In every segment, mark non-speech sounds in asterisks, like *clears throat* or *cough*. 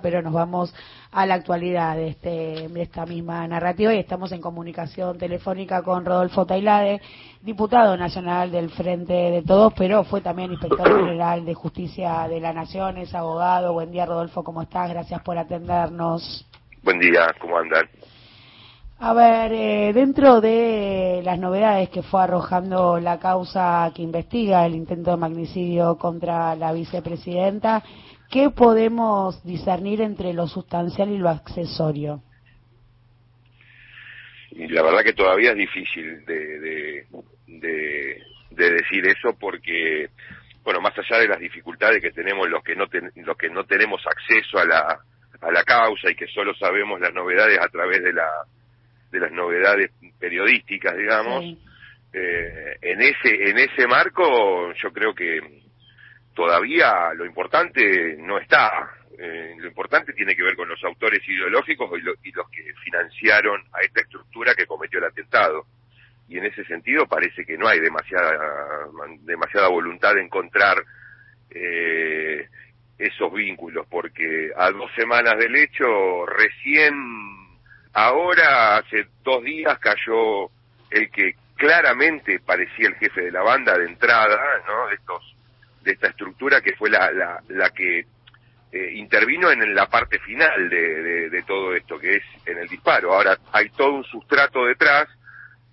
pero nos vamos a la actualidad de, este, de esta misma narrativa y estamos en comunicación telefónica con Rodolfo Tailade, diputado nacional del Frente de Todos, pero fue también inspector general de Justicia de la Nación, es abogado. Buen día, Rodolfo, ¿cómo estás? Gracias por atendernos. Buen día, ¿cómo andan? A ver, eh, dentro de las novedades que fue arrojando la causa que investiga el intento de magnicidio contra la vicepresidenta, ¿qué podemos discernir entre lo sustancial y lo accesorio? Y la verdad que todavía es difícil de, de, decir eso porque, bueno, más allá de las dificultades que tenemos los que no, los que no tenemos acceso a la, a la causa y que solo sabemos las novedades a través de la de las novedades periodísticas, digamos. Eh, en ese en ese marco, yo creo que todavía lo importante no está. Eh, lo importante tiene que ver con los autores ideológicos y, y los que financiaron a esta estructura que cometió el atentado. Y en ese sentido parece que no hay demasiada demasiada voluntad de encontrar eh, esos vínculos, porque a dos semanas del hecho recién Ahora, hace dos días cayó el que claramente parecía el jefe de la banda de entrada, ¿no? Estos, de esta estructura que fue la, la, la que eh, intervino en la parte final de, de, todo esto, que es en el disparo. Ahora, hay todo un sustrato detrás,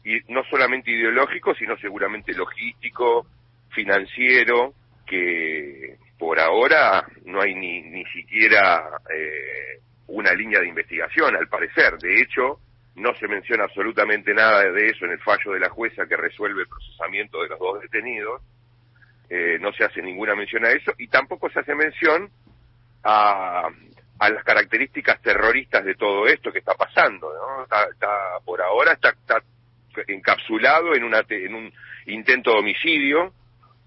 y no solamente ideológico, sino seguramente logístico, financiero, que por ahora no hay ni, ni siquiera eh, una línea de investigación, al parecer. De hecho, no se menciona absolutamente nada de eso en el fallo de la jueza que resuelve el procesamiento de los dos detenidos. Eh, no se hace ninguna mención a eso y tampoco se hace mención a, a las características terroristas de todo esto que está pasando. ¿no? Está, por ahora está, está encapsulado en, en un intento de homicidio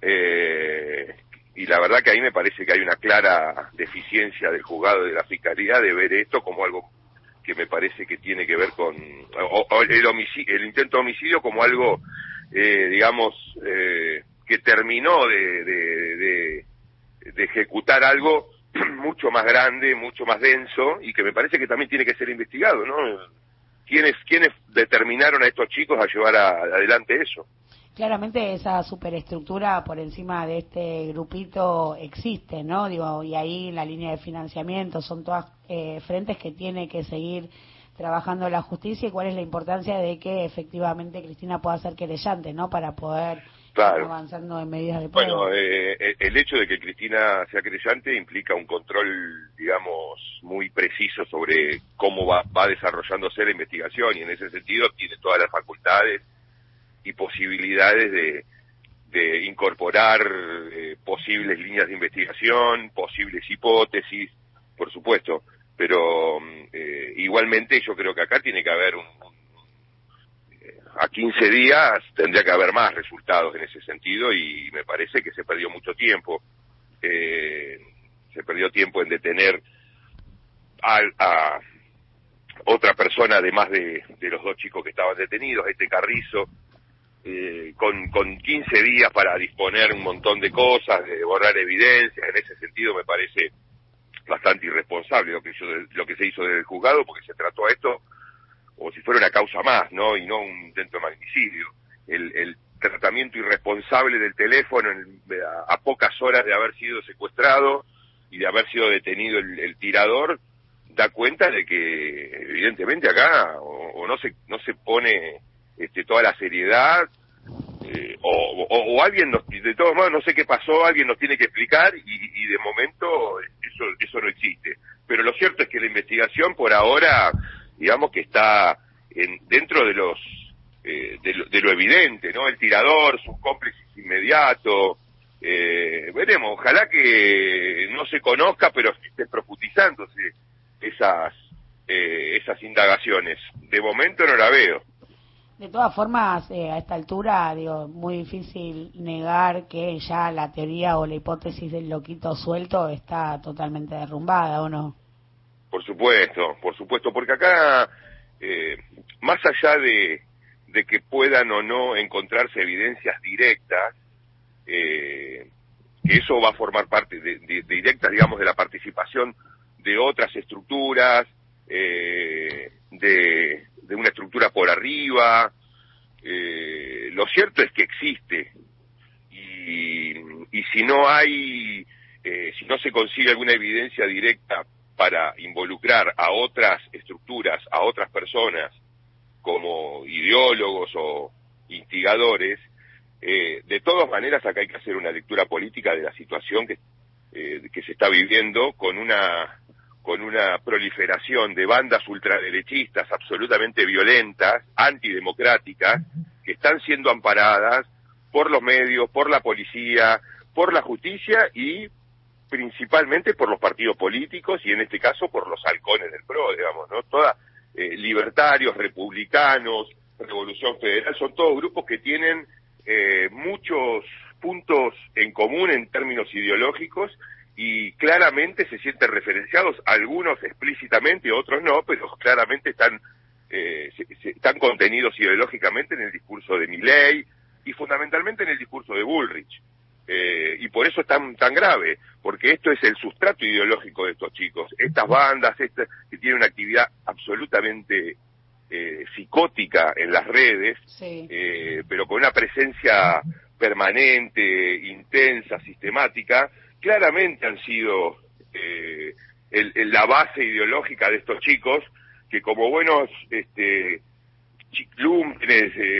eh, y la verdad que ahí me parece que hay una clara deficiencia del juzgado de la fiscalía de ver esto como algo que me parece que tiene que ver con el, homicidio, el intento de homicidio como algo, eh, digamos, eh, que terminó de, de, de, ejecutar algo *clears throat* mucho más grande, mucho más denso y que me parece que también tiene que ser investigado, ¿no? ¿Quiénes, quiénes determinaron a estos chicos a llevar adelante eso? Claramente esa superestructura por encima de este grupito existe, ¿no? Digo, y ahí la línea de financiamiento son todas eh, frentes que tiene que seguir trabajando la justicia y cuál es la importancia de que efectivamente Cristina pueda ser querellante, ¿no? Para poder claro. avanzando en medidas de prueba. Bueno, eh, eh, el hecho de que Cristina sea querellante implica un control, digamos, muy preciso sobre cómo va, va desarrollándose la investigación y en ese sentido tiene todas las facultades y posibilidades de, de incorporar eh, posibles líneas de investigación, posibles hipótesis, por supuesto, pero mm, eh, igualmente yo creo que acá tiene que haber un, a 15 días tendría que haber más resultados en ese sentido y me parece que se perdió mucho tiempo. se perdió tiempo en detener a, a otra persona además de, de los dos chicos que estaban detenidos, este Carrizo, eh, con, con 15 días para disponer un montón de cosas, de borrar evidencias, en ese sentido me parece bastante irresponsable lo que, lo que se hizo desde el juzgado, porque se trató a esto como si fuera una causa más, ¿no? Y no un intento de magnicidio. El, el tratamiento irresponsable del teléfono a, pocas horas de haber sido secuestrado y de haber sido detenido el, tirador, da cuenta de que evidentemente acá o no se no se pone este, toda la seriedad, eh, o, o, alguien nos, de todos modos, no sé qué pasó, alguien nos tiene que explicar y, de momento eso, eso no existe. Pero lo cierto es que la investigación por ahora, digamos que está en, dentro de los eh, de, lo, evidente, ¿no? El tirador, sus cómplices inmediatos, eh, veremos, ojalá que no se conozca, pero esté profundizándose esas eh, esas indagaciones. De momento no la veo. De todas formas, eh, a esta altura, digo, muy difícil negar que ya la teoría o la hipótesis del loquito suelto está totalmente derrumbada, ¿o no? Por supuesto, por supuesto, porque acá, eh, más allá de, de, que puedan o no encontrarse evidencias directas, eh, eso va a formar parte de, directa, digamos, de la participación de otras estructuras, eh, de, de, una estructura por arriba. Eh, lo cierto es que existe y, y si no hay, eh, si no se consigue alguna evidencia directa para involucrar a otras estructuras, a otras personas como ideólogos o instigadores, eh, de todas maneras acá hay que hacer una lectura política de la situación que, eh, que se está viviendo con una con una proliferación de bandas ultraderechistas absolutamente violentas, antidemocráticas, que están siendo amparadas por los medios, por la policía, por la justicia y principalmente por los partidos políticos y en este caso por los halcones del PRO, digamos, ¿no? Toda, eh, libertarios, republicanos, Revolución Federal, son todos grupos que tienen eh, muchos puntos en común en términos ideológicos y claramente se sienten referenciados, algunos explícitamente, otros no, pero claramente están, eh, están contenidos ideológicamente en el discurso de Milley y fundamentalmente en el discurso de Bullrich. Eh, y por eso es tan, tan grave, porque esto es el sustrato ideológico de estos chicos. Estas bandas, estas, que tienen una actividad absolutamente eh, psicótica en las redes, eh, pero con una presencia permanente, intensa, sistemática, claramente han sido eh, el, la base ideológica de estos chicos que como buenos este,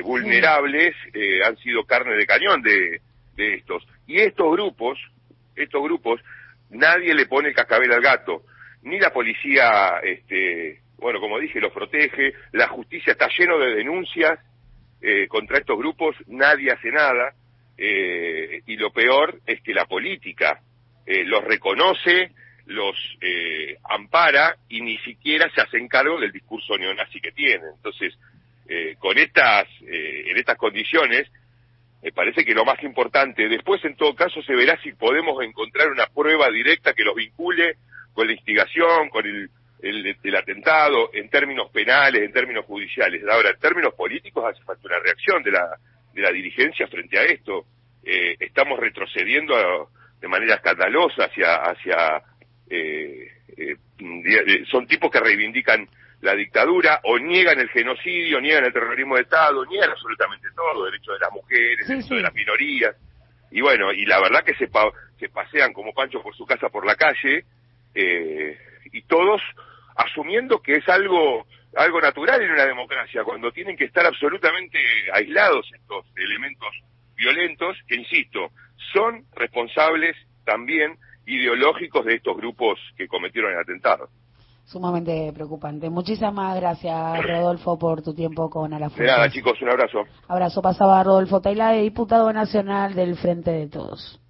vulnerables han sido carne de cañón de, de estos. Y estos grupos, estos grupos, nadie le pone cascabel al gato, ni la policía, este, bueno, como dije, los protege, la justicia está lleno de denuncias eh, contra estos grupos, nadie hace nada, eh, y lo peor es que la política eh, los reconoce, los eh, ampara y ni siquiera se hacen cargo del discurso neonazi que tienen. Entonces, eh, con estas, eh, en estas condiciones, me parece que lo más importante, después en todo caso se verá si podemos encontrar una prueba directa que los vincule con la instigación, con el, el, atentado, en términos penales, en términos judiciales. Ahora, en términos políticos hace falta una reacción de la, de la dirigencia frente a esto. Eh, estamos retrocediendo de manera escandalosa hacia, hacia eh, eh, son tipos que reivindican la dictadura o niegan el genocidio, niegan el terrorismo de Estado, niegan absolutamente todo, derechos de las mujeres, derechos de las minorías. Y bueno, y la verdad que se, se pasean como panchos por su casa por la calle, eh, y todos asumiendo que es algo, algo natural en una democracia, cuando tienen que estar absolutamente aislados estos elementos violentos, que insisto, son responsables también ideológicos de estos grupos que cometieron el atentado. Sumamente preocupante. Muchísimas gracias, Rodolfo, por tu tiempo con Alafuerte. De nada, chicos, un abrazo. Abrazo. Pasaba Rodolfo Tailade, diputado nacional del Frente de Todos.